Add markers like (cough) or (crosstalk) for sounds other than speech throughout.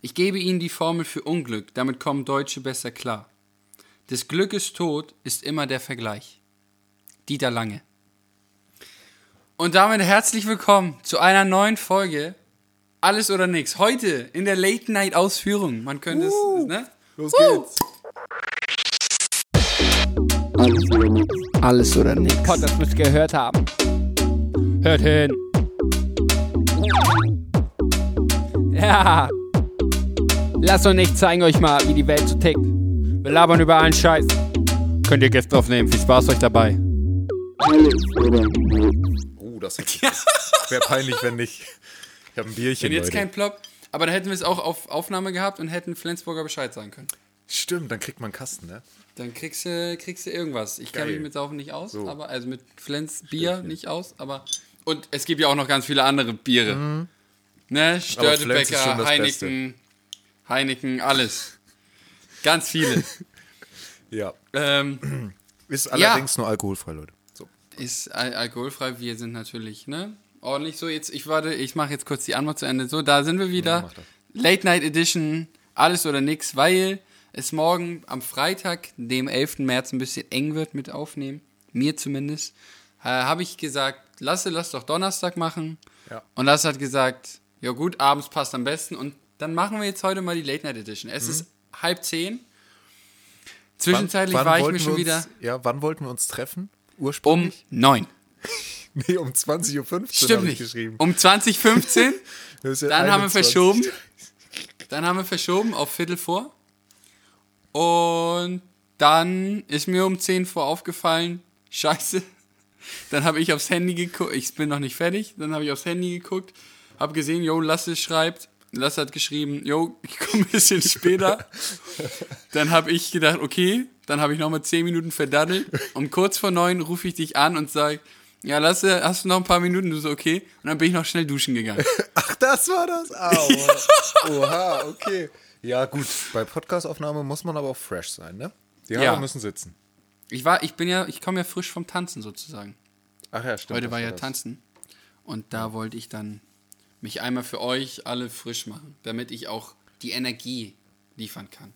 Ich gebe Ihnen die Formel für Unglück, damit kommen Deutsche besser klar. Des Glückes Tod ist immer der Vergleich. Dieter Lange. Und damit herzlich willkommen zu einer neuen Folge Alles oder Nix. Heute in der Late Night Ausführung. Man könnte es, ne? Los geht's. Alles oder nix. Alles oder nix. Pod, das müsst ihr gehört haben. Hört hin. Ja. Lasst uns nicht zeigen euch mal, wie die Welt so tickt. Wir labern über allen Scheiß. Könnt ihr Gäste aufnehmen. Viel Spaß euch dabei. Oh, das wäre peinlich, wenn nicht. Ich habe ein Bierchen, Wenn jetzt Leute. kein Plop. Aber dann hätten wir es auch auf Aufnahme gehabt und hätten Flensburger Bescheid sagen können. Stimmt, dann kriegt man einen Kasten, ne? Dann kriegst du, kriegst du irgendwas. Ich kenne mich mit Saufen nicht aus, So. aber also mit Flens Bier nicht aus, aber und es gibt ja auch noch ganz viele andere Biere. Ne, Flens ist Störtebecker, schon das Heineken, alles. Ganz viele. (laughs) Ja. ähm, Ist allerdings nur alkoholfrei, Leute. So. ist al alkoholfrei. Wir sind natürlich, ne? Ordentlich so. Jetzt, ich warte, ich mache jetzt kurz die Antwort zu Ende. So, da sind wir wieder. das. Late Night Edition, alles oder nix, weil es morgen am Freitag, dem 11. März, ein bisschen eng wird mit Aufnehmen. Mir zumindest. Äh, Habe ich gesagt, Lasse, lass doch Donnerstag machen. Ja. Und Lasse hat gesagt, ja gut, abends passt am besten. Und dann machen wir jetzt heute mal die Late Night Edition. Es ist halb zehn. Zwischenzeitlich Mhm. Wann- wann war ich mir schon uns, wieder Ja, wann wollten wir uns treffen? um Ursprünglich? neun. (laughs) Nee, um 20.15 Uhr Stimmt nicht. geschrieben. Um 2015. (laughs) Das ist ja Dann haben wir 21. verschoben. Dann haben wir verschoben auf Viertel vor. Und dann ist mir um 10 vor aufgefallen, scheiße. Dann habe ich aufs Handy geguckt, ich bin noch nicht fertig, dann habe ich aufs Handy geguckt, habe gesehen, yo, Lasse schreibt, Lasse hat geschrieben, yo, ich komme ein bisschen später. Dann habe ich gedacht, okay, dann habe ich nochmal 10 Minuten verdaddelt. Um kurz vor 9 rufe ich dich an und sage, ja, Lasse, hast du noch ein paar Minuten? Du so, okay. Und dann bin ich noch schnell duschen gegangen. Ach, das war das? (laughs) Aua. Oha, okay. Ja, gut. Bei Podcastaufnahme muss man aber auch fresh sein, ne? Die Haare Ja. müssen sitzen. Ich war, ich bin ja, ich komme ja frisch vom Tanzen sozusagen. Ach ja, stimmt. Heute war ja das. Tanzen. Und da wollte ich dann mich einmal für euch alle frisch machen, damit ich auch die Energie liefern kann.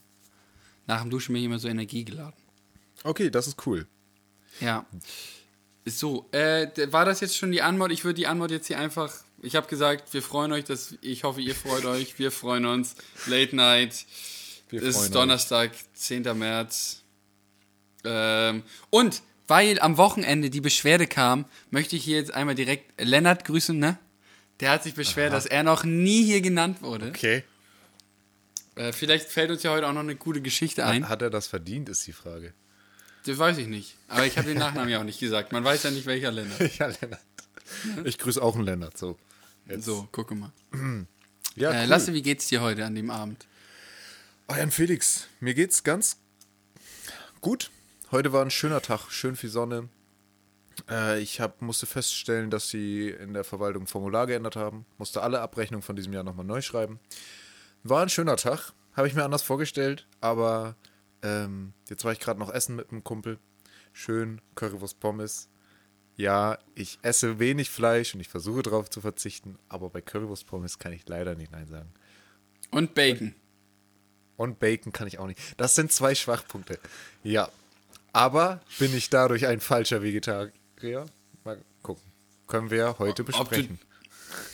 Nach dem Duschen bin ich immer so energiegeladen. Okay, das ist cool. Ja. So, äh, war das jetzt schon die Antwort? Ich würde die Antwort jetzt hier einfach. Ich habe gesagt, wir freuen euch, dass ich hoffe, ihr freut euch. Wir freuen uns. Late Night. Wir Es ist Donnerstag, 10. März. Ähm, und weil am Wochenende die Beschwerde kam, möchte ich hier jetzt einmal direkt Lennart grüßen, ne? Der hat sich beschwert, dass er noch nie hier genannt wurde. Okay. Äh, vielleicht fällt uns ja heute auch noch eine gute Geschichte ein. Hat er das verdient, ist die Frage. Das weiß ich nicht. Aber ich habe den Nachnamen ja auch nicht gesagt. Man weiß ja nicht, welcher Lennart. (laughs) Ja, Lennart. Ich grüße auch einen Lennart, so. Jetzt. So, gucke mal. (clears throat) Ja, Äh, cool. Lasse, wie geht's dir heute an dem Abend? Oh, Jan Felix, mir geht's ganz gut. Heute war ein schöner Tag, schön viel Sonne. Äh, ich hab, musste feststellen, dass sie in der Verwaltung ein Formular geändert haben. Musste alle Abrechnungen von diesem Jahr nochmal neu schreiben. War ein schöner Tag, habe ich mir anders vorgestellt, aber ähm, jetzt war ich gerade noch essen mit einem Kumpel. Schön, Currywurst Pommes. Ja, ich esse wenig Fleisch und ich versuche darauf zu verzichten, aber bei Currywurst Pommes kann ich leider nicht Nein sagen. Und Bacon. Und Bacon kann ich auch nicht. Das sind zwei Schwachpunkte. Ja. Aber bin ich dadurch ein falscher Vegetarier? Mal gucken. Können wir heute Ob du- besprechen.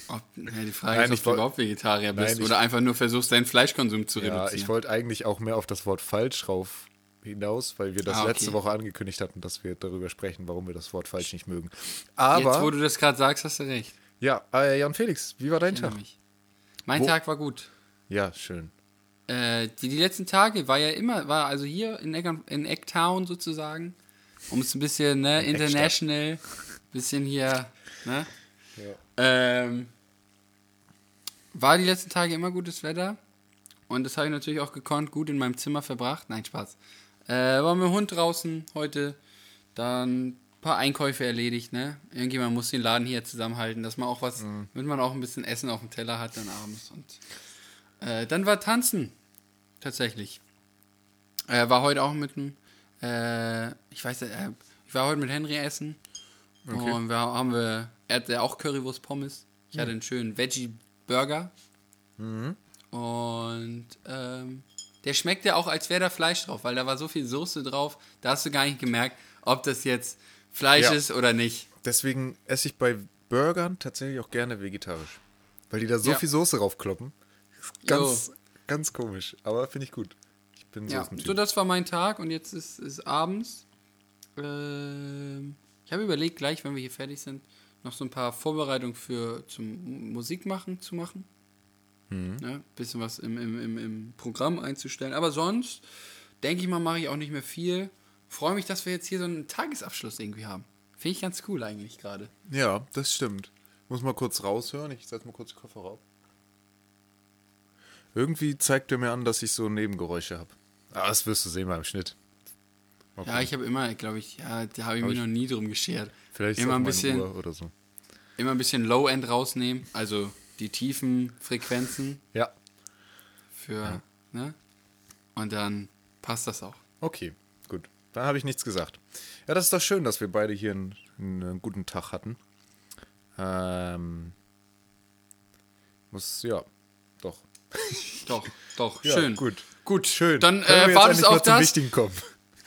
Ob, ja, die Frage Nein, ist, ob du überhaupt Vegetarier bist Nein, ich- oder einfach nur versuchst, deinen Fleischkonsum zu Ja, reduzieren. ich wollte eigentlich auch mehr auf das Wort falsch rauf hinaus, weil wir das Ah, okay. letzte Woche angekündigt hatten, dass wir darüber sprechen, warum wir das Wort falsch nicht mögen. Jetzt, wo Aber, du das gerade sagst, hast du recht. ja, äh, Jan Felix, wie war dein Tag? Nämlich. Mein Wo- Tag war gut. Ja, schön. Äh, die, die letzten Tage war ja immer, war also hier in, Eck, in Ecktown sozusagen, um es ein bisschen, ne, international, bisschen hier, ne, ähm, war die letzten Tage immer gutes Wetter und das habe ich natürlich auch gekonnt, gut in meinem Zimmer verbracht. Nein, Spaß. Äh, war mit dem Hund draußen heute, dann ein paar Einkäufe erledigt, ne? Irgendjemand muss den Laden hier zusammenhalten, dass man auch was, damit man auch ein bisschen Essen auf dem Teller hat dann abends und äh, dann war Tanzen. Tatsächlich. Äh, war heute auch mit einem, äh, ich weiß, äh, ich war heute mit Henry essen. Und wir haben wir, er hatte auch Currywurst Pommes. Ich hatte einen schönen Veggie Burger. Und ähm, der schmeckt ja auch, als wäre da Fleisch drauf, weil da war so viel Soße drauf, da hast du gar nicht gemerkt, ob das jetzt Fleisch Ja. ist oder nicht. Deswegen esse ich bei Burgern tatsächlich auch gerne vegetarisch. Weil die da so Ja. viel Soße raufkloppen. Ist Ganz, ganz komisch. Aber finde ich gut. Bin Ja, Soßentyp. so das war mein Tag und jetzt ist es abends. Ähm, ich habe überlegt, gleich, wenn wir hier fertig sind, noch so ein paar Vorbereitungen für zum Musik machen zu machen. Ne, bisschen was im, im, im, im Programm einzustellen. Aber sonst, denke ich mal, mache ich auch nicht mehr viel. Freue mich, dass wir jetzt hier so einen Tagesabschluss irgendwie haben. Finde ich ganz cool eigentlich gerade. Ja, das stimmt. Muss mal kurz raushören. Ich setze mal kurz die Koffer rauf. Irgendwie zeigt er mir an, dass ich so Nebengeräusche habe. Ah, das wirst du sehen beim Schnitt. Mal Ja, ich habe immer, glaube ich, ja, da habe ich Hab mich ich- noch nie drum geschert. Vielleicht immer ein bisschen, oder so. immer ein bisschen Low-End rausnehmen, also die tiefen Frequenzen Ja, für, ne? Und dann passt das auch. okay, gut. Dann habe ich nichts gesagt. Ja, das ist doch schön, dass wir beide hier einen, einen guten Tag hatten. Ähm, muss, ja, doch. Doch, doch, (laughs) Ja, schön. Gut. Gut, Schön. Dann Können wir äh, jetzt war das auch zum das. Wichtigen kommen.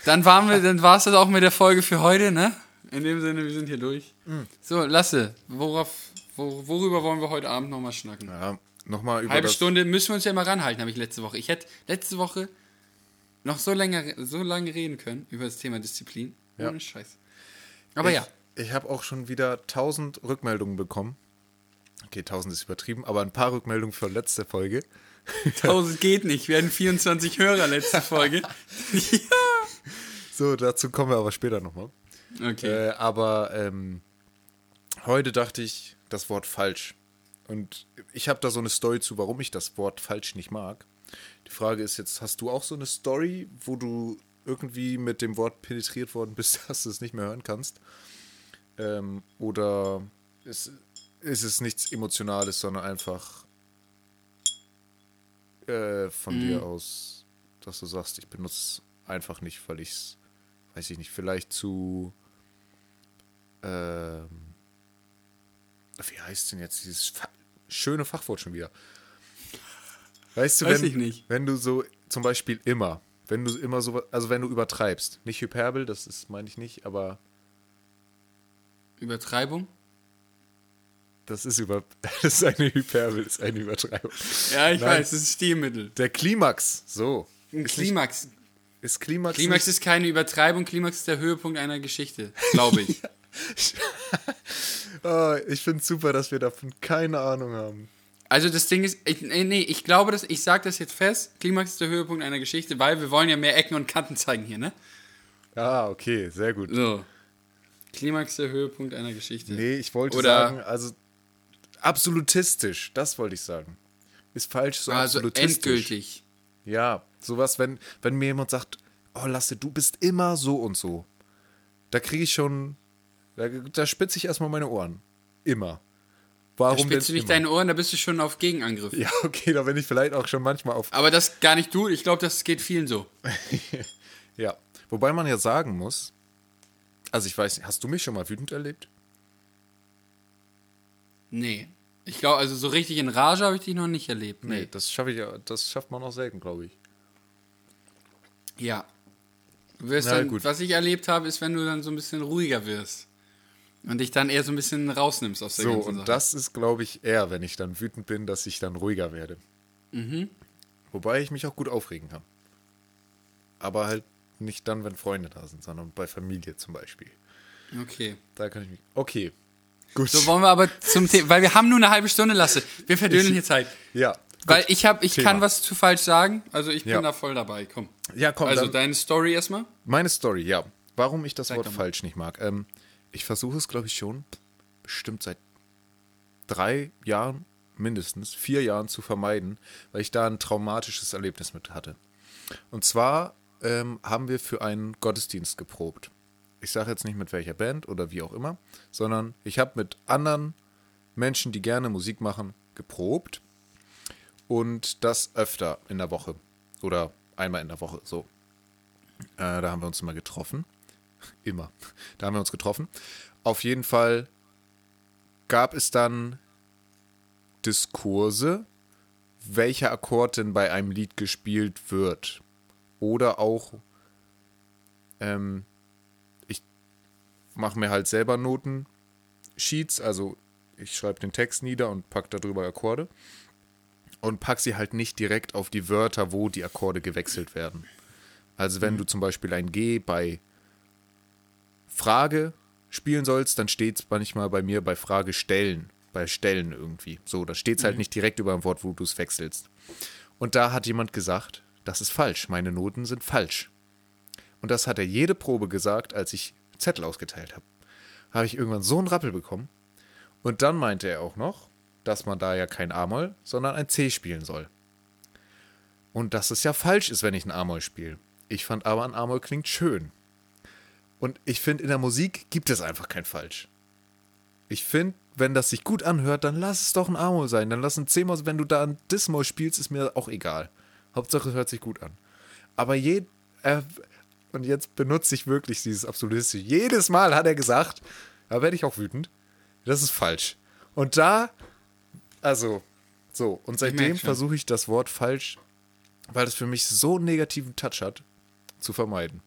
Dann waren wir, dann war es das auch mit der Folge für heute, ne? In dem Sinne, wir sind hier durch. Mhm. So, Lasse, worauf, wo, worüber wollen wir heute Abend nochmal schnacken? Ja, nochmal über Halbe das, Stunde müssen wir uns ja mal ranhalten, habe ich letzte Woche. Ich hätte letzte Woche noch so lange, so lange reden können über das Thema Disziplin. Ja. Ohne Scheiß. Aber ich, ja, Ich habe auch schon wieder 1000 Rückmeldungen bekommen. Okay, 1000 ist übertrieben, aber ein paar Rückmeldungen für letzte Folge. (laughs) 1000 geht nicht. Wir hatten 24 Hörer letzte Folge. (laughs) So, dazu kommen wir aber später nochmal. Okay. Äh, aber ähm, heute dachte ich das Wort falsch. Und ich habe da so eine Story zu, warum ich das Wort falsch nicht mag. Die Frage ist jetzt, hast du auch so eine Story, wo du irgendwie mit dem Wort penetriert worden bist, (laughs) dass du es nicht mehr hören kannst? Ähm, oder ist, ist es nichts Emotionales, sondern einfach äh, von dir aus, dass du sagst, ich benutze es einfach nicht, weil ich es, weiß ich nicht, vielleicht zu ähm, wie heißt denn jetzt dieses Fa schöne Fachwort schon wieder? Weißt du, Weiß wenn, ich nicht. wenn du so zum Beispiel immer, wenn du immer so, also wenn du übertreibst, nicht Hyperbel, das ist, meine ich nicht, aber Übertreibung? Das ist über, (laughs) das ist eine Hyperbel, ist eine Übertreibung. Ja, ich Nein. weiß, das ist Stilmittel. Der Klimax, so. Ein Klimax. Ist Klimax, Klimax nicht, ist keine Übertreibung, Klimax ist der Höhepunkt einer Geschichte, glaube ich. (laughs) Ah, ich finde super, dass wir davon keine Ahnung haben. Also das Ding ist, ich, nee, nee, ich glaube, dass, ich sage das jetzt fest, Klimax ist der Höhepunkt einer Geschichte, weil wir wollen ja mehr Ecken und Kanten zeigen hier, ne? Ah, okay, sehr gut. So. Klimax ist der Höhepunkt einer Geschichte. Nee, ich wollte Oder- sagen, also absolutistisch, das wollte ich sagen. Ist falsch, so also absolutistisch. endgültig. Ja, sowas, wenn, wenn mir jemand sagt, oh Lasse, du bist immer so und so. Da kriege ich schon, da, da spitze ich erstmal meine Ohren. Immer. Da Warum spitzt du denn nicht immer? deine Ohren, da bist du schon auf Gegenangriff. Ja, okay, da bin ich vielleicht auch schon manchmal auf. Aber das gar nicht du, ich glaube, das geht vielen so. (laughs) Ja. Wobei man ja sagen muss, also ich weiß nicht, hast du mich schon mal wütend erlebt? Nee. Ich glaube, also so richtig in Rage habe ich dich noch nicht erlebt. Nee, Nee. das schaffe ich ja, das schafft man auch selten, glaube ich. Ja. Du wirst Na dann, gut. was ich erlebt habe, ist, wenn du dann so ein bisschen ruhiger wirst. Und dich dann eher so ein bisschen rausnimmst aus der So, ganzen und Sache. das ist, glaube ich, eher, wenn ich dann wütend bin, dass ich dann ruhiger werde. Mhm. Wobei ich mich auch gut aufregen kann. Aber halt nicht dann, wenn Freunde da sind, sondern bei Familie zum Beispiel. Okay. Da kann ich mich. Okay. Gut. So wollen wir aber zum Thema, weil wir haben nur eine halbe Stunde, Lasse. Wir verdönen hier Zeit. ja. Weil ich habe, ich Thema. kann was zu falsch sagen. Also ich bin Ja. da voll dabei. Komm. Ja, komm, Also deine Story erstmal. meine Story, ja. Warum ich das Sag Wort falsch nicht mag. Ähm, ich versuche es, glaube ich, schon bestimmt seit drei Jahren, mindestens vier Jahren zu vermeiden, weil ich da ein traumatisches Erlebnis mit hatte. Und zwar ähm, haben wir für einen Gottesdienst geprobt. Ich sage jetzt nicht mit welcher Band oder wie auch immer, sondern ich habe mit anderen Menschen, die gerne Musik machen, geprobt und das öfter in der Woche oder einmal in der Woche so. Äh, da haben wir uns immer getroffen. (laughs) Immer. Da haben wir uns getroffen. Auf jeden Fall gab es dann Diskurse, welcher Akkord denn bei einem Lied gespielt wird. Oder auch, ähm, mache mir halt selber Notensheets, also ich schreibe den Text nieder und pack darüber Akkorde und pack sie halt nicht direkt auf die Wörter, wo die Akkorde gewechselt werden. Also wenn du zum Beispiel ein G bei Frage spielen sollst, dann steht es manchmal bei mir bei Frage stellen, bei Stellen irgendwie. So, da steht es halt nicht direkt über ein Wort, wo du es wechselst. Und da hat jemand gesagt, das ist falsch, meine Noten sind falsch. Und das hat er jede Probe gesagt, als ich Zettel ausgeteilt habe. Habe ich irgendwann so einen Rappel bekommen. Und dann meinte er auch noch, dass man da ja kein A-Moll, sondern ein C spielen soll. Und dass es ja falsch ist, wenn ich ein A-Moll spiele. Ich fand aber, ein A-Moll klingt schön. Und ich finde, in der Musik gibt es einfach kein Falsch. Ich finde, wenn das sich gut anhört, dann lass es doch ein A-Moll sein. Dann lass ein C-Moll, wenn du da ein Dis-Moll spielst, ist mir auch egal. Hauptsache, es hört sich gut an. Aber je, äh, und jetzt benutze ich wirklich dieses Absolutistische. Jedes Mal hat er gesagt, da werde ich auch wütend, das ist falsch. Und da, also, so, und seitdem versuche ich das Wort falsch, weil es für mich so einen negativen Touch hat, zu vermeiden.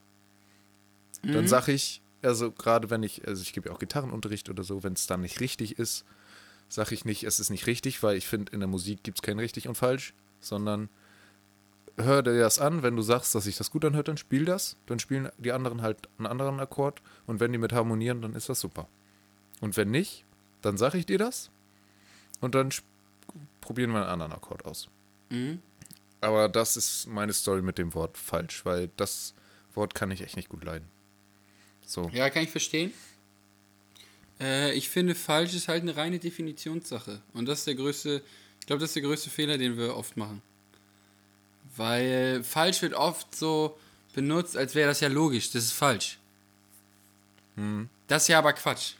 Dann sage ich, also gerade wenn ich, also ich gebe ja auch Gitarrenunterricht oder so, wenn es dann nicht richtig ist, sage ich nicht, es ist nicht richtig, weil ich finde, in der Musik gibt es kein richtig und falsch, sondern hör dir das an, wenn du sagst, dass sich das gut anhört, dann spiel das, dann spielen die anderen halt einen anderen Akkord und wenn die mit harmonieren, dann ist das super. Und wenn nicht, dann sage ich dir das und dann probieren wir einen anderen Akkord aus. Mhm. Aber das ist meine Story mit dem Wort falsch, weil das Wort kann ich echt nicht gut leiden. So. Ja, kann ich verstehen. Äh, ich finde, falsch ist halt eine reine Definitionssache. Und das ist der größte, ich glaube, das ist der größte Fehler, den wir oft machen. Weil falsch wird oft so benutzt, als wäre das ja logisch. Das ist falsch. Das ist ja aber Quatsch.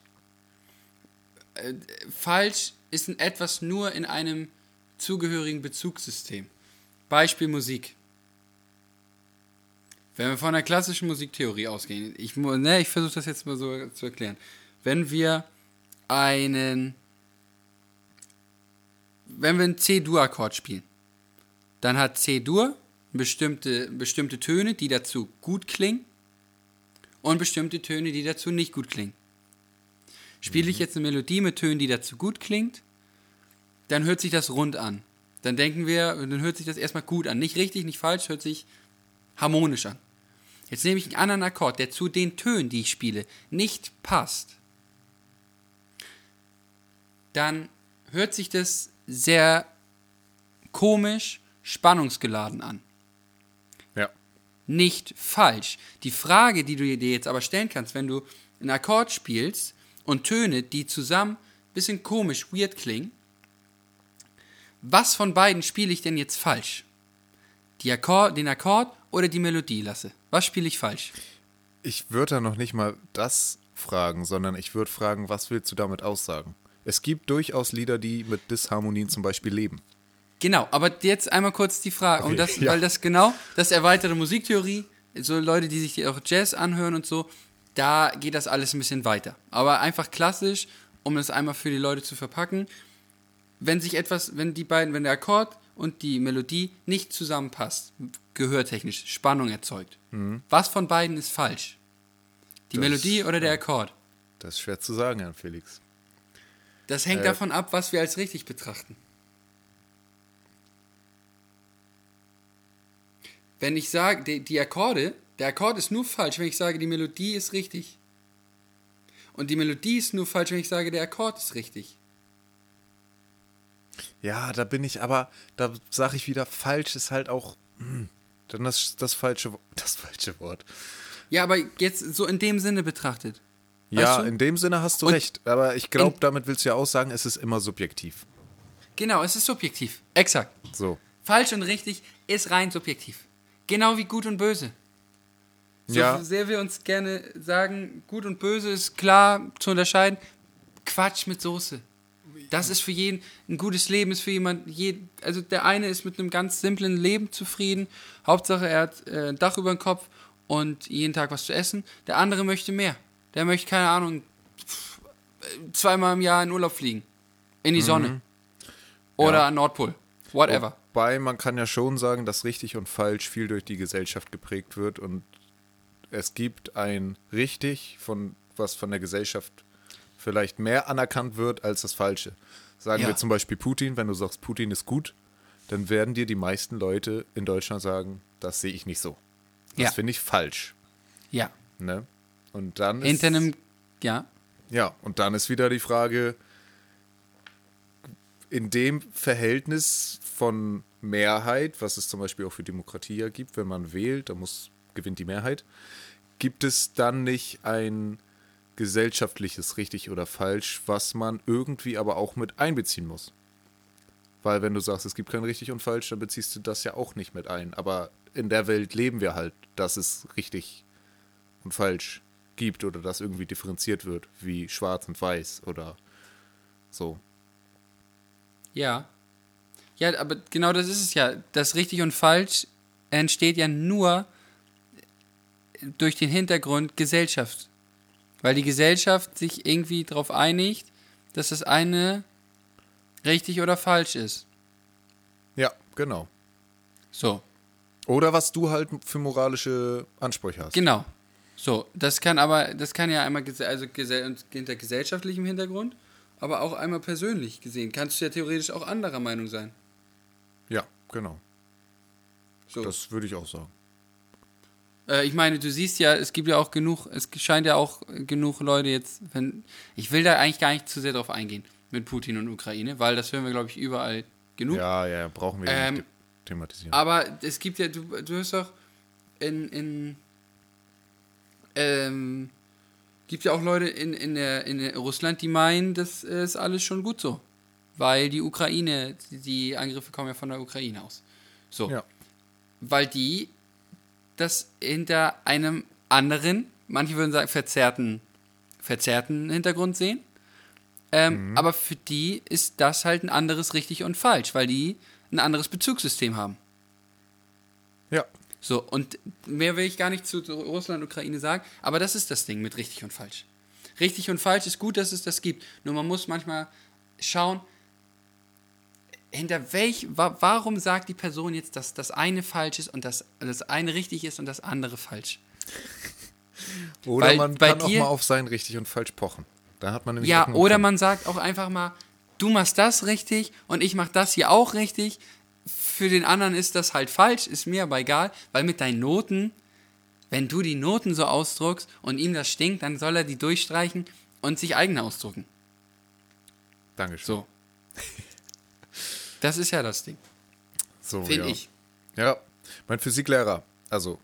Äh, falsch ist in etwas nur in einem zugehörigen Bezugssystem. Beispiel Musik. Wenn wir von der klassischen Musiktheorie ausgehen, ich, ne, ich versuche das jetzt mal so zu erklären. Wenn wir einen, wenn wir einen C-Dur-Akkord spielen, dann hat C-Dur bestimmte, bestimmte Töne, die dazu gut klingen und bestimmte Töne, die dazu nicht gut klingen. Spiele ich jetzt eine Melodie mit Tönen, die dazu gut klingt, dann hört sich das rund an. Dann denken wir, dann hört sich das erstmal gut an. Nicht richtig, nicht falsch, hört sich harmonisch an. Jetzt nehme ich einen anderen Akkord, der zu den Tönen, die ich spiele, nicht passt. Dann hört sich das sehr komisch, spannungsgeladen an. Ja. Nicht falsch. Die Frage, die du dir jetzt aber stellen kannst, wenn du einen Akkord spielst und Töne, die zusammen ein bisschen komisch, weird klingen, was von beiden spiele ich denn jetzt falsch? Akkord, den Akkord oder die Melodie lasse? Was spiele ich falsch? Ich würde da noch nicht mal das fragen, sondern ich würde fragen, was willst du damit aussagen? Es gibt durchaus Lieder, die mit Disharmonien zum Beispiel leben. Genau, aber jetzt einmal kurz die Frage, um Okay, das, ja. weil das genau, das erweiterte Musiktheorie, so Leute, die sich auch Jazz anhören und so, da geht das alles ein bisschen weiter. Aber einfach klassisch, um das einmal für die Leute zu verpacken, wenn sich etwas, wenn die beiden, wenn der Akkord und die Melodie nicht zusammenpasst, gehörtechnisch, Spannung erzeugt. Was von beiden ist falsch? Die Das- Melodie oder der Akkord? Das ist schwer zu sagen, Herr Felix. Das hängt Äh. davon ab, was wir als richtig betrachten. Wenn ich sage, die, die Akkorde, der Akkord ist nur falsch, wenn ich sage, die Melodie ist richtig. Und die Melodie ist nur falsch, wenn ich sage, der Akkord ist richtig. Ja, da bin ich aber, da sage ich wieder, falsch ist halt auch, hm, dann das, das, falsche, (laughs) das falsche Wort. Ja, aber jetzt so in dem Sinne betrachtet. Ja, du? in dem Sinne hast du Und recht. Aber ich glaube, damit willst du ja aussagen, es ist immer subjektiv. Genau, es ist subjektiv. Exakt. So. Falsch und richtig ist rein subjektiv. Genau wie gut und böse. So Ja. sehr wir uns gerne sagen, gut und böse ist klar zu unterscheiden. Quatsch mit Soße. Das ist für jeden ein gutes Leben, ist für jemand, je, also der eine ist mit einem ganz simplen Leben zufrieden. Hauptsache er hat äh, ein Dach über dem Kopf und jeden Tag was zu essen. Der andere möchte mehr. Der möchte, keine Ahnung, äh, zweimal im Jahr in Urlaub fliegen. In die Sonne. Oder Ja. an Nordpol. Whatever. Wobei man kann ja schon sagen, dass richtig und falsch viel durch die Gesellschaft geprägt wird und es gibt ein richtig, von was von der Gesellschaft vielleicht mehr anerkannt wird als das Falsche. Sagen Ja. wir zum Beispiel Putin, wenn du sagst, Putin ist gut, dann werden dir die meisten Leute in Deutschland sagen, das sehe ich nicht so. Das Ja. finde ich falsch. Ja. Ne? Und dann ist, einem, ja, ja, und dann ist wieder die Frage, in dem Verhältnis von Mehrheit, was es zum Beispiel auch für Demokratie ja gibt, wenn man wählt, da muss, gewinnt die Mehrheit, gibt es dann nicht ein gesellschaftliches richtig oder falsch, was man irgendwie aber auch mit einbeziehen muss. Weil wenn du sagst, es gibt kein richtig und falsch, dann beziehst du das ja auch nicht mit ein. Aber in der Welt leben wir halt, dass es richtig und falsch gibt oder das irgendwie differenziert wird, wie schwarz und weiß oder so. Ja. Ja, aber genau das ist es ja. Das richtig und falsch entsteht ja nur durch den Hintergrund Gesellschaft. Weil die Gesellschaft sich irgendwie darauf einigt, dass das eine richtig oder falsch ist. Ja, genau. So, Oder was du halt für moralische Ansprüche hast. genau. So, das kann aber, das kann ja einmal also hinter gesellschaftlichem Hintergrund, aber auch einmal persönlich gesehen. Kannst du ja theoretisch auch anderer Meinung sein. Ja, genau. So. Das würde ich auch sagen. Äh, ich meine, du siehst ja, es gibt ja auch genug, es scheint ja auch genug Leute jetzt, wenn, ich will da eigentlich gar nicht zu sehr drauf eingehen mit Putin und Ukraine, weil das hören wir, glaube ich, überall genug. Ja, ja, brauchen wir Ähm, nicht the- thematisieren. Aber es gibt ja, du, du hörst doch in, in ähm, gibt ja auch Leute in, in, der, in Russland, die meinen, das ist alles schon gut so. Weil die Ukraine, die, Angriffe kommen ja von der Ukraine aus. So. Ja. Weil die das hinter einem anderen, manche würden sagen, verzerrten, verzerrten Hintergrund sehen. Ähm, Aber für die ist das halt ein anderes richtig und falsch, weil die ein anderes Bezugssystem haben. Ja, So, und mehr will ich gar nicht zu Russland und Ukraine sagen, aber das ist das Ding mit richtig und falsch. Richtig und falsch ist gut, dass es das gibt. Nur man muss manchmal schauen, hinter welch, wa warum sagt die Person jetzt, dass das eine falsch ist und das, das eine richtig ist und das andere falsch? (laughs) oder Weil man bei kann auch dir- mal auf sein richtig und falsch pochen. Da hat man nämlich Ja, auch oder man sagt auch einfach mal, du machst das richtig und ich mach das hier auch richtig. Für den anderen ist das halt falsch, ist mir aber egal, weil mit deinen Noten, wenn du die Noten so ausdruckst und ihm das stinkt, dann soll er die durchstreichen und sich eigene ausdrucken. Dankeschön. So. Das ist ja das Ding, So, finde ja. ich. Ja, mein Physiklehrer, also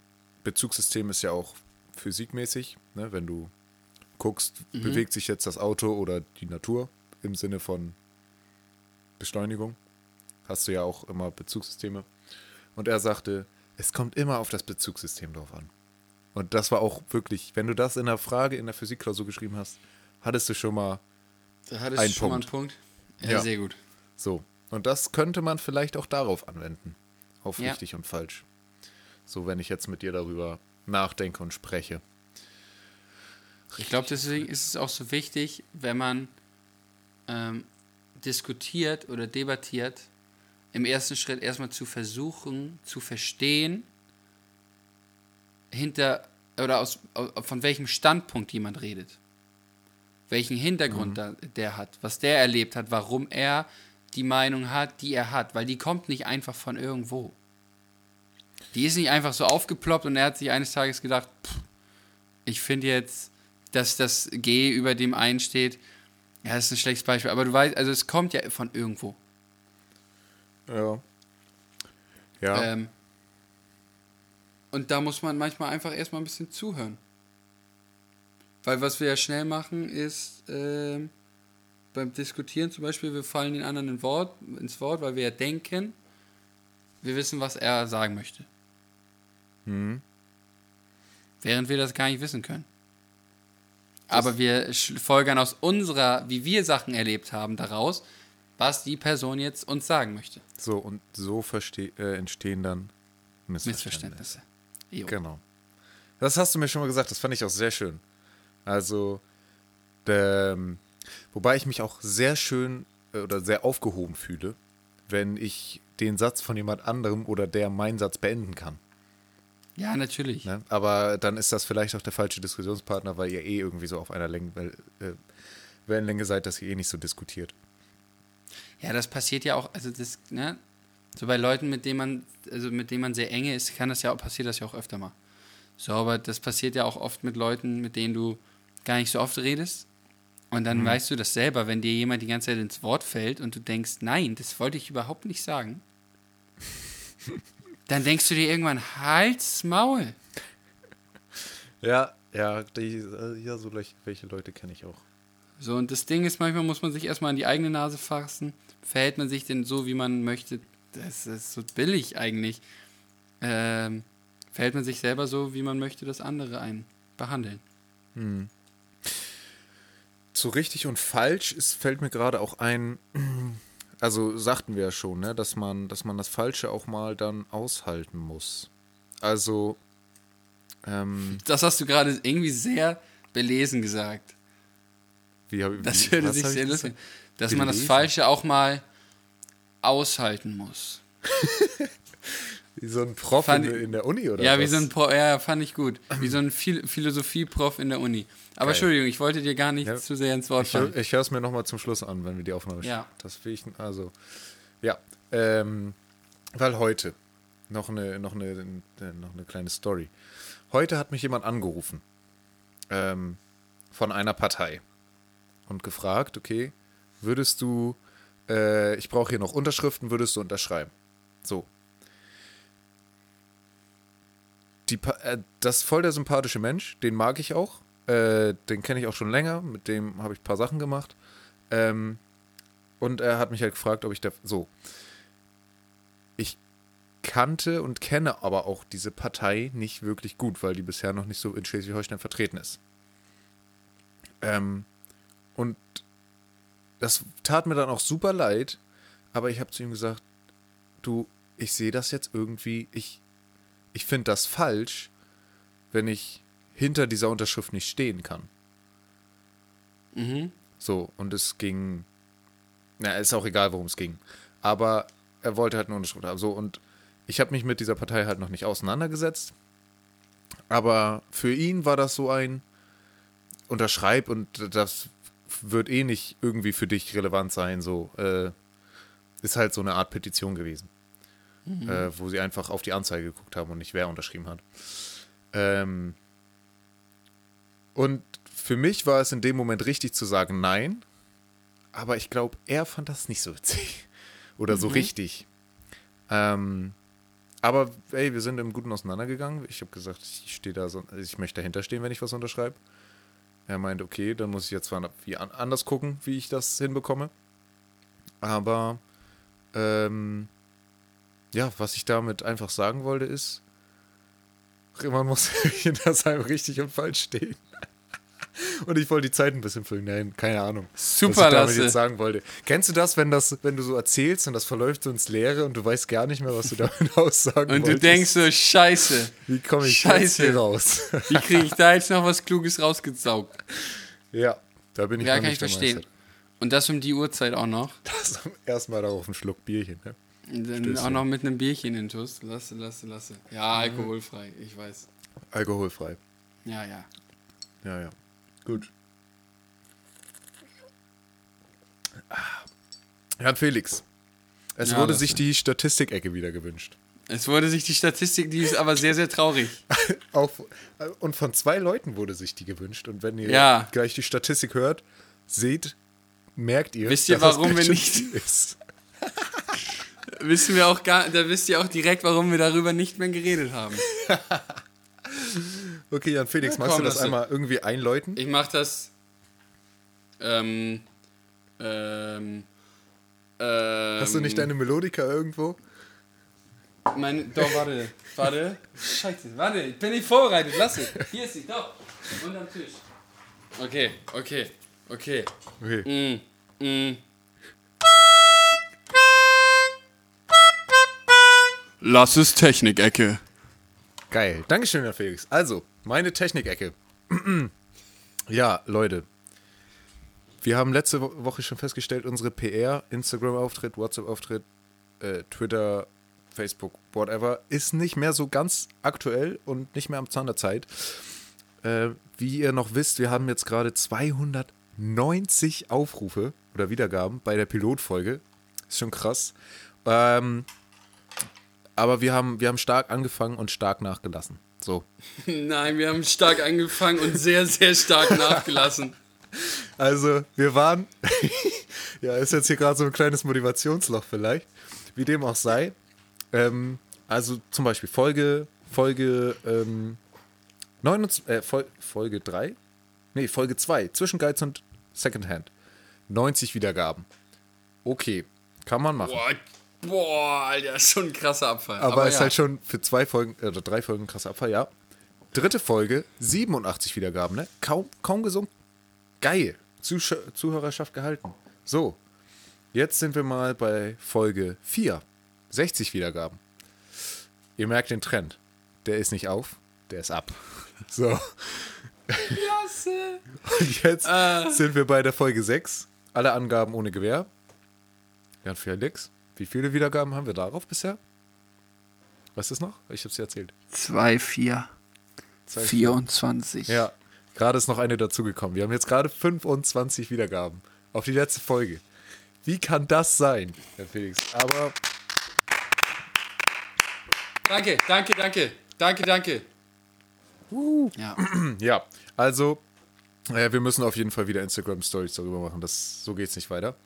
Bezugssystem ist ja auch physikmäßig, ne? wenn du guckst, Mhm. bewegt sich jetzt das Auto oder die Natur im Sinne von Beschleunigung, hast du ja auch immer Bezugssysteme. Und er sagte, es kommt immer auf das Bezugssystem drauf an. Und das war auch wirklich, wenn du das in der Frage in der Physikklausur geschrieben hast, hattest du schon mal Da hattest Ein du schon mal einen Punkt. Punkt. Ja, Ja. sehr gut. so. Und das könnte man vielleicht auch darauf anwenden. Auf Ja. richtig und falsch. So, wenn ich jetzt mit dir darüber nachdenke und spreche. Ich glaube, deswegen ist es auch so wichtig, wenn man ähm, diskutiert oder debattiert, im ersten Schritt erstmal zu versuchen, zu verstehen, hinter oder aus, von welchem Standpunkt jemand redet. Welchen Hintergrund da, der hat, was der erlebt hat, warum er die Meinung hat, die er hat, weil die kommt nicht einfach von irgendwo. Die ist nicht einfach so aufgeploppt und er hat sich eines Tages gedacht, pff, ich finde jetzt, dass das G über dem einen steht. Ja, das ist ein schlechtes Beispiel, aber du weißt, also es kommt ja von irgendwo. Ja. Ja. Ähm, und da muss man manchmal einfach erstmal ein bisschen zuhören. Weil was wir ja schnell machen, ist ähm, beim Diskutieren zum Beispiel, wir fallen den anderen in Wort, ins Wort, weil wir ja denken, wir wissen, was er sagen möchte. Mhm. Während wir das gar nicht wissen können. Aber wir folgern aus unserer, wie wir Sachen erlebt haben, daraus, was die Person jetzt uns sagen möchte. So, und so äh, entstehen dann Missverständnisse. Missverständnisse. Genau. Das hast du mir schon mal gesagt, das fand ich auch sehr schön. Also, ähm, wobei ich mich auch sehr schön äh, oder sehr aufgehoben fühle, wenn ich den Satz von jemand anderem oder der meinen Satz beenden kann. Ja, natürlich. Ne? Aber dann ist das vielleicht auch der falsche Diskussionspartner, weil ihr eh irgendwie so auf einer Längen, äh, Wellenlänge seid, dass ihr eh nicht so diskutiert. Ja, das passiert ja auch, also das, ne, so bei Leuten, mit denen man, also mit denen man sehr enge ist, kann das ja auch, passiert das ja auch öfter mal. So, aber das passiert ja auch oft mit Leuten, mit denen du gar nicht so oft redest. Und dann weißt du das selber, wenn dir jemand die ganze Zeit ins Wort fällt und du denkst, nein, das wollte ich überhaupt nicht sagen. (laughs) dann denkst du dir irgendwann, Hals, Maul. Ja, ja, die, äh, ja so welche Leute kenne ich auch. So, und das Ding ist, manchmal muss man sich erstmal an die eigene Nase fassen. Verhält man sich denn so, wie man möchte? Das ist so billig eigentlich. Ähm, verhält man sich selber so, wie man möchte, dass andere einen behandeln? So richtig und falsch ist, fällt mir gerade auch ein, (clears throat) also sagten wir ja schon, ne, dass man, dass man das Falsche auch mal dann aushalten muss. Also, ähm, Das hast du gerade irgendwie sehr belesen gesagt. Wie habe Das wie, würde sich ich sehr lustig. Dass man das Belesen? Falsche auch mal aushalten muss. Wie so ein Prof Fand in, ich- in der Uni oder ja, was? wie so ein Pro ja, fand ich gut. Wie so ein Phil Philosophie-Prof in der Uni. Aber Geil. Entschuldigung, ich wollte dir gar nicht Ja. zu sehr ins Wort Ich, fallen. hör- ich höre es mir nochmal zum Schluss an, wenn wir die Aufnahme Ja. Das will ich, also, ja. Ähm, weil heute, noch eine, noch, eine, äh, noch eine kleine Story. Heute hat mich jemand angerufen ähm, von einer Partei und gefragt, okay, würdest du, äh, ich brauche hier noch Unterschriften, würdest du unterschreiben? So. Die, äh, das ist voll der sympathische Mensch, den mag ich auch. Äh, den kenne ich auch schon länger, mit dem habe ich ein paar Sachen gemacht. Ähm, und er hat mich halt gefragt, ob ich da. So. Ich kannte und kenne aber auch diese Partei nicht wirklich gut, weil die bisher noch nicht so in Schleswig-Holstein vertreten ist. Ähm, und das tat mir dann auch super leid, aber ich habe zu ihm gesagt, du, ich sehe das jetzt irgendwie, ich, ich finde das falsch, wenn ich hinter dieser Unterschrift nicht stehen kann. Mhm. So, und es ging. Na, ist auch egal, worum es ging. Aber er wollte halt eine Unterschrift haben. So, und ich habe mich mit dieser Partei halt noch nicht auseinandergesetzt. Aber für ihn war das so ein Unterschreib und das wird eh nicht irgendwie für dich relevant sein. So, äh, ist halt so eine Art Petition gewesen. Äh, wo sie einfach auf die Anzeige geguckt haben und nicht wer unterschrieben hat. Ähm, und für mich war es in dem Moment richtig zu sagen Nein, aber ich glaube, er fand das nicht so witzig (laughs) oder so richtig. Ähm, aber ey, wir sind im Guten auseinandergegangen. Ich habe gesagt, ich stehe da, so, ich möchte dahinter stehen, wenn ich was unterschreibe. Er meinte, okay, dann muss ich jetzt zwar anders gucken, wie ich das hinbekomme. Aber ähm, ja, was ich damit einfach sagen wollte, ist, (laughs) man muss (laughs) hinter seinem richtig und falsch stehen. Und ich wollte die Zeit ein bisschen füllen. Nein, keine Ahnung. Super, was ich damit Lasse. jetzt sagen wollte. Kennst du das, wenn das, wenn du so erzählst und das verläuft so ins Leere und du weißt gar nicht mehr, was du (laughs) damit aussagen Und du wolltest? denkst so, scheiße, wie komme ich Scheiße. hier raus? wie kriege ich da jetzt noch was Kluges rausgesaugt? ja, da bin ich Ja, kann ich verstehen. Meister. Und das um die Uhrzeit auch noch. Das erstmal darauf einen Schluck Bierchen. Ne? Und dann Stößchen. auch noch mit einem Bierchen in Tuss. Lasse, lasse, lasse. Ja, alkoholfrei, ich weiß. Alkoholfrei. Ja, ja. Ja, ja. Gut. Herr Felix, es Ja, wurde sich die Statistikecke wieder gewünscht. Es wurde sich die Statistik, die ist aber sehr, sehr traurig. (laughs) Auch, und von zwei Leuten wurde sich die gewünscht. Und wenn ihr Ja. gleich die Statistik hört, seht, merkt ihr, Wisst ihr, warum wir nicht- (laughs) ist. (laughs) Wissen wir auch gar, da wisst ihr auch direkt, warum wir darüber nicht mehr geredet haben. Okay, Jan Felix, Ja, magst komm, du das lass einmal irgendwie einläuten? Ich mach das. Ähm. Ähm. Ähm. Hast du nicht deine Melodika irgendwo? Mein, doch, warte. Warte. Scheiße, warte. Ich bin nicht vorbereitet. Lass es. Hier ist sie, doch. Unterm Tisch. Okay, okay, okay. Okay. Mm, mm. Lass es Technikecke. Geil. Dankeschön, Herr Felix. Also, meine Technikecke. (clears throat) ja, Leute. Wir haben letzte Wo- Woche schon festgestellt, unsere PR, Instagram-Auftritt, WhatsApp-Auftritt äh, Twitter, Facebook, whatever, ist nicht mehr so ganz aktuell und nicht mehr am Zahn der Zeit. Äh, wie ihr noch wisst, wir haben jetzt gerade 290 Aufrufe oder Wiedergaben bei der Pilotfolge. Ist schon krass. Ähm, aber wir haben, wir haben stark angefangen und stark nachgelassen. So. Nein, wir haben stark angefangen und sehr, sehr stark (laughs) nachgelassen. Also, wir waren. (laughs) ja, ist jetzt hier gerade so ein kleines Motivationsloch vielleicht. Wie dem auch sei. Ähm, also zum Beispiel Folge, Folge, ähm, 29, äh, Fol Folge 3? Nee, Folge 2. Zwischen Guides und Secondhand. 90 Wiedergaben. Okay, kann man machen. Boah, boah, Alter, ist schon ein krasser Abfall. Aber, ist ja. halt schon für zwei Folgen, äh, oder drei Folgen krasser Abfall, ja. Dritte Folge, 87 Wiedergaben, ne? Kaum, kaum gesunken. Geil. Zusch Zuhörerschaft gehalten. So. Jetzt sind wir mal bei Folge 4. 60 Wiedergaben. Ihr merkt den Trend. Der ist nicht auf, der ist ab. (laughs) So. Klasse. Und jetzt Äh. sind wir bei der Folge 6. Alle Angaben ohne Gewähr. Jan Felix, wie viele Wiedergaben haben wir darauf bisher? Was ist noch? Ich hab's dir erzählt. 2, 4, Zwei, 24. Ja, gerade ist noch eine dazugekommen. Wir haben jetzt gerade 25 Wiedergaben auf die letzte Folge. Wie kann das sein, Herr Felix? Aber Danke, danke, danke. Danke, danke. Ja. (clears throat) ja, also äh, wir müssen auf jeden Fall wieder Instagram Stories darüber machen. Das, so geht's nicht weiter.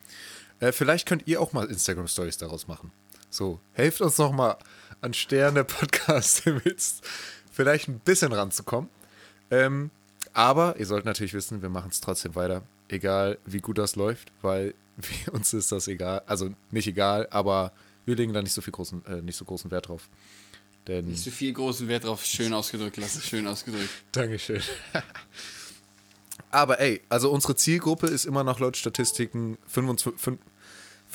Äh, vielleicht könnt ihr auch mal Instagram Stories daraus machen. So, helft uns noch mal an Sterne Podcast (laughs) Himmels vielleicht ein bisschen ranzukommen. Ähm, aber ihr sollt natürlich wissen, wir machen es trotzdem weiter, egal wie gut das läuft, weil (laughs) uns ist das egal, also nicht egal, aber wir legen da nicht so viel großen, äh, nicht so großen Wert drauf. Denn Nicht so viel großen Wert drauf. Schön ausgedrückt, lass es schön ausgedrückt. (laughs) Dankeschön. Aber ey, also unsere Zielgruppe ist immer noch laut Statistiken 25, fün-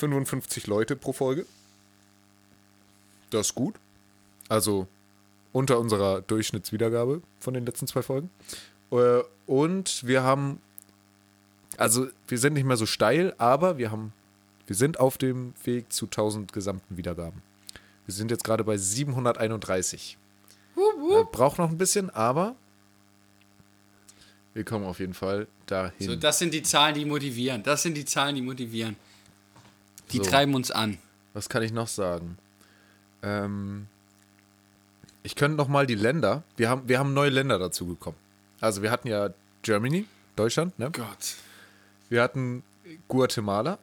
55 Leute pro Folge. Das ist gut. Also unter unserer Durchschnittswiedergabe von den letzten zwei Folgen. Äh, Und wir haben, also wir sind nicht mehr so steil, aber wir haben, wir sind auf dem Weg zu 1000 gesamten Wiedergaben. Wir sind jetzt gerade bei 731. Äh, braucht noch ein bisschen, aber wir kommen auf jeden Fall dahin. So, das sind die Zahlen, die motivieren. Das sind die Zahlen, die motivieren. Die So. treiben uns an. Was kann ich noch sagen? Ähm, ich könnte noch mal die Länder. Wir haben, wir haben neue Länder dazu gekommen. Also wir hatten ja Germany, Deutschland, ne? Gott. Wir hatten Guatemala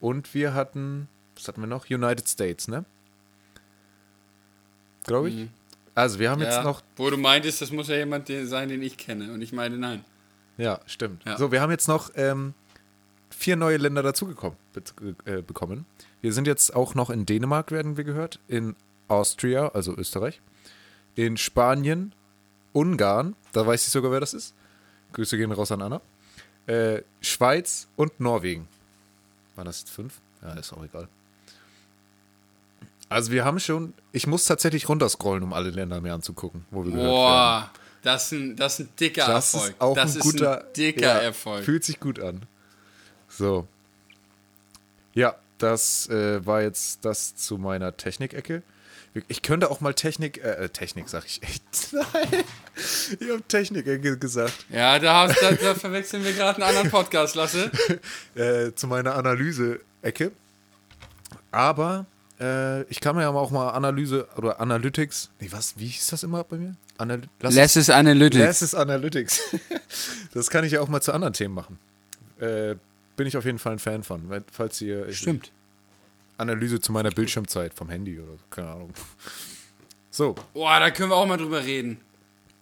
und wir hatten, was hatten wir noch? United States, ne? Glaube ich. Also wir haben Ja, jetzt noch wo du meintest, das muss ja jemand sein, den ich kenne. Und ich meine, nein. Ja, stimmt. Ja. So, wir haben jetzt noch ähm, vier neue Länder dazugekommen äh, bekommen. Wir sind jetzt auch noch in Dänemark, werden wir gehört, in Austria, also Österreich, in Spanien, Ungarn, da weiß ich sogar, wer das ist. Grüße gehen raus an Anna. Äh, Schweiz und Norwegen. Waren das jetzt fünf? Ja, ist auch egal. Also wir haben schon, ich muss tatsächlich runterscrollen, um alle Länder mir anzugucken, wo wir gehört. Boah, das ist ein, das ist ein dicker Das Erfolg. ist auch das ein guter ist ein dicker ja, Erfolg. Fühlt sich gut an. So. Ja, das äh, war jetzt das zu meiner Technik-Ecke. Ich könnte auch mal Technik, äh, äh, Technik sag ich echt. (laughs) Nein, ich habe Technik-Ecke gesagt. Ja, da, hast, da, da verwechseln wir gerade einen anderen Podcast, Lasse. (laughs) Äh, zu meiner Analyse-Ecke. Aber äh, ich kann mir ja auch mal Analyse oder Analytics. Nee, was? Wie hieß das immer bei mir? Anal Lass Less is Analytics. Less is Analytics. (laughs) das kann ich ja auch mal zu anderen Themen machen. Äh, bin ich auf jeden Fall ein Fan von. Falls ihr Stimmt. Analyse zu meiner Bildschirmzeit vom Handy oder so, keine Ahnung. So, Boah, da können wir auch mal drüber reden.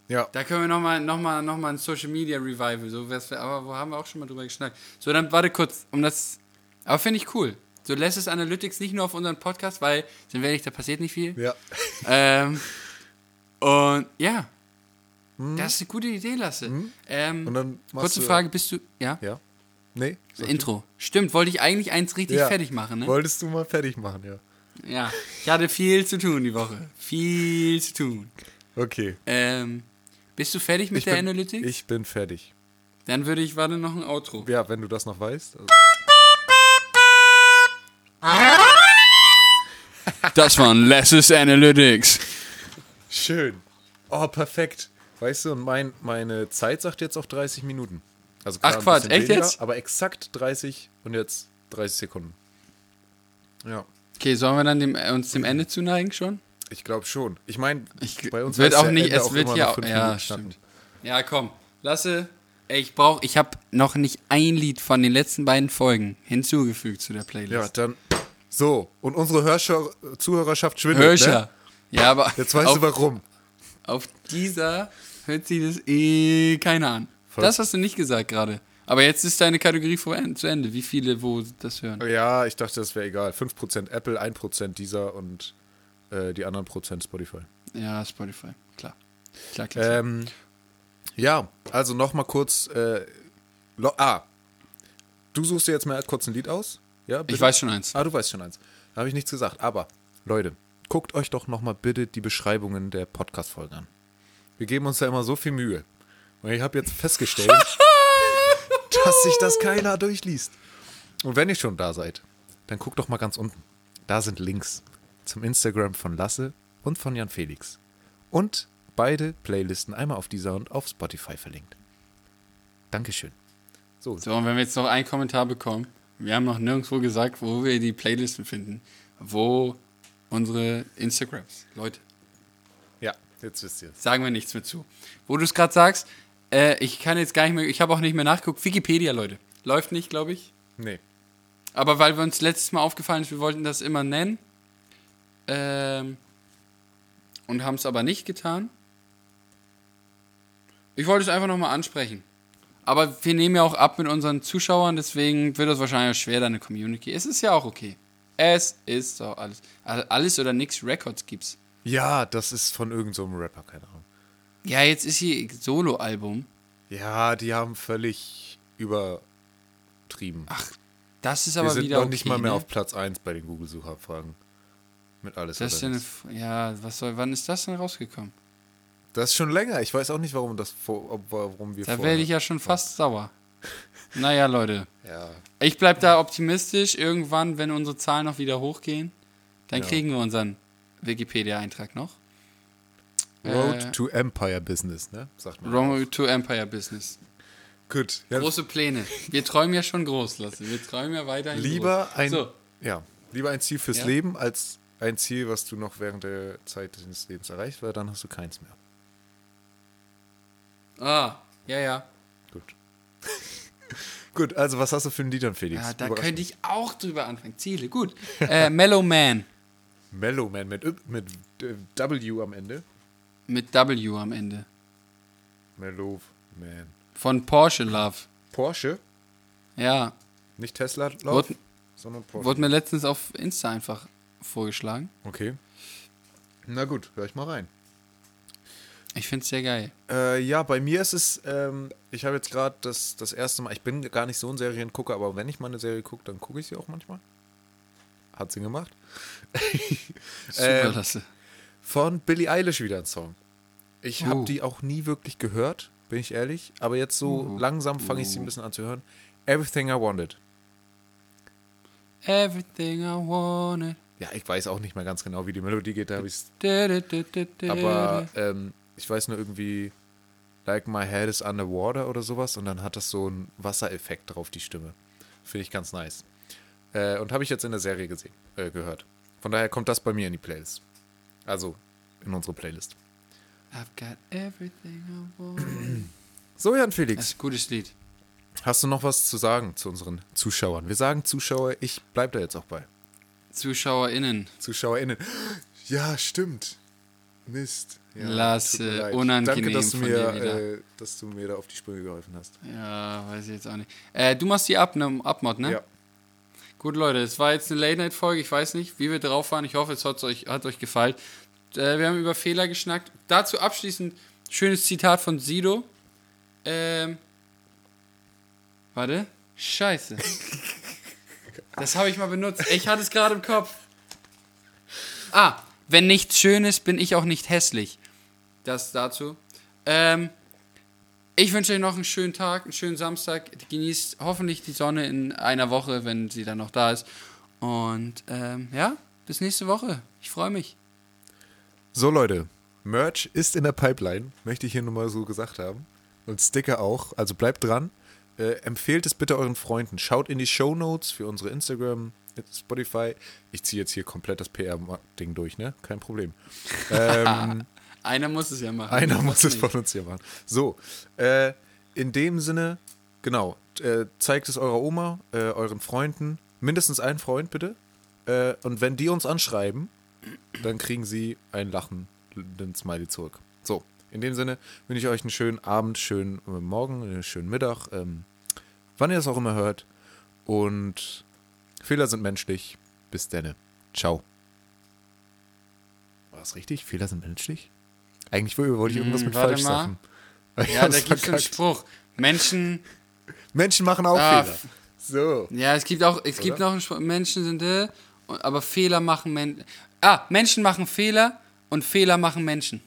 ja. Da können wir nochmal noch mal, noch mal ein Social Media Revival, so wär's, aber wo haben wir auch schon mal drüber geschnackt. So, dann warte kurz, um das. Aber finde ich cool. So lässt es Analytics nicht nur auf unseren Podcast, weil, sind wir ehrlich, da passiert nicht viel. Ja. (laughs) Ähm, und ja. Das ist eine gute Idee, Lasse. Ähm, Und dann machst kurze du- Frage, bist du. Ja? Ja. Nee? sag du. Intro. Stimmt, wollte ich eigentlich eins richtig Ja. fertig machen, ne? Wolltest du mal fertig machen, ja. Ja. Ich hatte viel zu tun die Woche. Viel zu tun. Okay. Ähm, bist du fertig mit Ich der bin, Analytics? ich bin fertig. Dann würde ich, warte noch ein Outro. Ja, wenn du das noch weißt. Also, Das waren Lesses Analytics. Schön. Oh, perfekt. Weißt du, und mein, meine Zeit sagt jetzt auch 30 Minuten. Also Ach, Quatsch, echt jetzt? Aber exakt 30 und jetzt 30 Sekunden. Ja, Okay, sollen wir dann dem, uns dem Ende zuneigen schon? ich glaube schon. Ich meine, bei uns wird auch ja nicht, Ende es auch wird ja auch, ja, stimmt. Ja, komm, lasse, ey, ich brauch, ich habe noch nicht ein Lied von den letzten beiden Folgen hinzugefügt zu der Ja, Playlist. dann. So, und unsere Hörschau Zuhörerschaft schwindet. Hörscher. Ne? Ja, aber Jetzt weißt auf, du warum. auf dieser hört sich das eh keiner an. Voll. Das hast du nicht gesagt gerade. Aber jetzt ist deine Kategorie vor, zu Ende. Wie viele, wo das hören? Ja, ich dachte, das wäre egal. 5% Apple, 1% dieser und äh, die anderen Prozent Spotify. Ja, Spotify. Klar. Klar, klar. klar. Ähm, ja, also nochmal kurz. Äh, lo- ah, du suchst dir jetzt mal kurz ein Lied aus. Ja, bitte? ich weiß schon eins. Ah, du weißt schon eins. Da habe ich nichts gesagt. Aber, Leute, guckt euch doch nochmal bitte die Beschreibungen der Podcast-Folgen an. Wir geben uns da immer so viel Mühe. Und ich habe jetzt festgestellt, (laughs) dass sich das keiner durchliest. Und wenn ihr schon da seid, dann guckt doch mal ganz unten. Da sind Links zum Instagram von Lasse und von Jan Felix. Und beide Playlisten einmal auf dieser und auf Spotify verlinkt. Dankeschön. So, So, und wenn wir jetzt noch einen Kommentar bekommen, wir haben noch nirgendwo gesagt, wo wir die Playlisten finden, wo unsere Instagrams, Leute, ja, jetzt wisst ihr es. sagen wir nichts mehr zu. Wo du es gerade sagst, äh, ich kann jetzt gar nicht mehr, ich habe auch nicht mehr nachgeguckt, Wikipedia, Leute, läuft nicht, glaube ich. Nee. Aber weil wir uns letztes Mal aufgefallen ist, wir wollten das immer nennen ähm, und haben es aber nicht getan. Ich wollte es einfach nochmal ansprechen. Aber wir nehmen ja auch ab mit unseren Zuschauern, deswegen wird das wahrscheinlich auch schwer, deine Community. Es ist ja auch okay. Es ist doch alles. Also Alles oder nix Records gibt's. Ja, das ist von irgendeinem so Rapper, keine Ahnung. Ja, jetzt ist hier Solo-Album. Ja, die haben völlig übertrieben. Ach, das ist Wir aber sind wieder noch okay, nicht mal mehr ne? auf Platz 1 bei den Google-Suchabfragen. Mit alles Das ist ja, eine, ja, was soll, wann ist das denn rausgekommen? Das ist schon länger. Ich weiß auch nicht, warum das vor, ob- warum wir Da werde ich ja schon fast sauer. (laughs) Naja, Leute. Ja. Ich bleib da optimistisch. Irgendwann, wenn unsere Zahlen noch wieder hochgehen, dann Ja. kriegen wir unseren Wikipedia-Eintrag noch. Road Äh, to Empire Business, ne? Sagt man. Road to Empire Business. Gut. Ja, Große Pläne. Wir träumen ja schon groß, Lasse. Wir träumen ja weiterhin lieber groß. ein, So, ja, lieber ein Ziel fürs Ja. Leben als ein Ziel, was du noch während der Zeit deines Lebens erreichst, weil dann hast du keins mehr. ah, ja, ja. Gut. (laughs) Gut, also was hast du für ein Lied dann, Felix? Ja, da könnte ich auch drüber anfangen. Ziele, gut. Äh, Mellow Man Mellow Man mit, mit äh, W am Ende. Mit W am Ende. Mellow Man. Von Porsche Love. Porsche, Ja, nicht Tesla Lauf, wurde, sondern Porsche. wurde mir letztens auf Insta einfach vorgeschlagen. Okay. Na gut, hör ich mal rein. Ich finde es sehr geil. Äh, ja, bei mir ist es, ähm, ich habe jetzt gerade das, das erste Mal, ich bin gar nicht so ein Seriengucker, aber wenn ich mal eine Serie gucke, dann gucke ich sie auch manchmal. Hat sie gemacht. (laughs) Super, Ähm, Lasse. Von Billie Eilish wieder ein Song. Ich habe Uh. die auch nie wirklich gehört, bin ich ehrlich. Aber jetzt so Uh. langsam fange ich sie ein bisschen an zu hören. Everything I Wanted. Everything I wanted. Ja, ich weiß auch nicht mehr ganz genau, wie die Melodie geht, da habe ich Da, da, da, da, da, Aber ähm, ich weiß nur irgendwie, like my head is underwater oder sowas und dann hat das so einen Wassereffekt drauf, die Stimme. Finde ich ganz nice. Äh, und habe ich jetzt in der Serie gesehen, äh, gehört. Von daher kommt das bei mir in die Playlist. Also in unsere Playlist. I've got everything I want. (clears throat) So, Jan Das Felix, ist ein gutes Lied. hast du noch was zu sagen zu unseren Zuschauern? Wir sagen Zuschauer, ich bleib da jetzt auch bei. ZuschauerInnen. ZuschauerInnen. Ja, stimmt. Mist. Ja, Lasse, tut mir leid. unangenehm Danke, dass du, von mir, dir wieder. äh, dass du mir da auf die Sprünge geholfen hast. Ja, weiß ich jetzt auch nicht. Äh, du machst die Ab ne, Abmod, ne? Ja. Gut, Leute, es war jetzt eine Late-Night-Folge. Ich weiß nicht, wie wir drauf waren. Ich hoffe, es hat euch, hat euch gefallen. Äh, wir haben über Fehler geschnackt. Dazu abschließend schönes Zitat von Sido. Ähm. Warte. Scheiße. (laughs) Das habe ich mal benutzt. Ich hatte es gerade im Kopf. Ah, wenn nichts schön ist, bin ich auch nicht hässlich. Das dazu. Ähm. Ich wünsche euch noch einen schönen Tag, einen schönen Samstag. Genießt hoffentlich die Sonne in einer Woche, wenn sie dann noch da ist. Und ähm, ja, bis nächste Woche. Ich freue mich. So, Leute, Merch ist in der Pipeline, möchte ich hier nur mal so gesagt haben. Und Sticker auch, also bleibt dran. Äh, empfehlt es bitte euren Freunden. Schaut in die Show Notes für unsere Instagram, Spotify. Ich ziehe jetzt hier komplett das PR-Ding durch, ne? Kein Problem. (laughs) Ähm, Einer muss es ja machen. einer muss es nicht. von uns hier machen. So, äh, in dem Sinne, genau, äh, zeigt es eurer Oma, äh, euren Freunden, mindestens einen Freund bitte. Äh, und wenn die uns anschreiben, dann kriegen sie ein lachenden Smiley zurück. So, in dem Sinne wünsche ich euch einen schönen Abend, schönen äh, Morgen, einen schönen Mittag, ähm, wann ihr das auch immer hört. Und Fehler sind menschlich. Bis denne. Ciao. War das richtig? Fehler sind menschlich? Eigentlich wollte ich irgendwas Hm, mit warte falsch mal. sagen. Ja, (laughs) da gibt es einen. Spruch. Menschen, Menschen machen auch Ah, Fehler. So. ja, es gibt auch, es gibt noch einen Spruch, Menschen sind, äh, aber Fehler machen Menschen. Ah, Menschen machen Fehler und Fehler machen Menschen.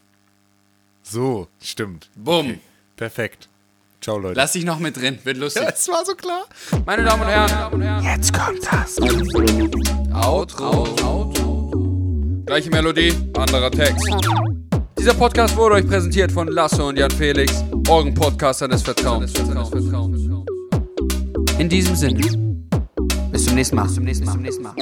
So, stimmt. Bumm. Perfekt. Ciao, Leute. Lass dich noch mit drin, wird lustig. (laughs) ja, es war so klar. Meine Damen und Herren, Jetzt kommt das. Outro. Gleiche Melodie, anderer Text. Dieser Podcast wurde euch präsentiert von Lasse und Jan Felix, euren Podcastern des Vertrauens. In diesem Sinne. Bis zum nächsten Mal. Bis zum nächsten Mal.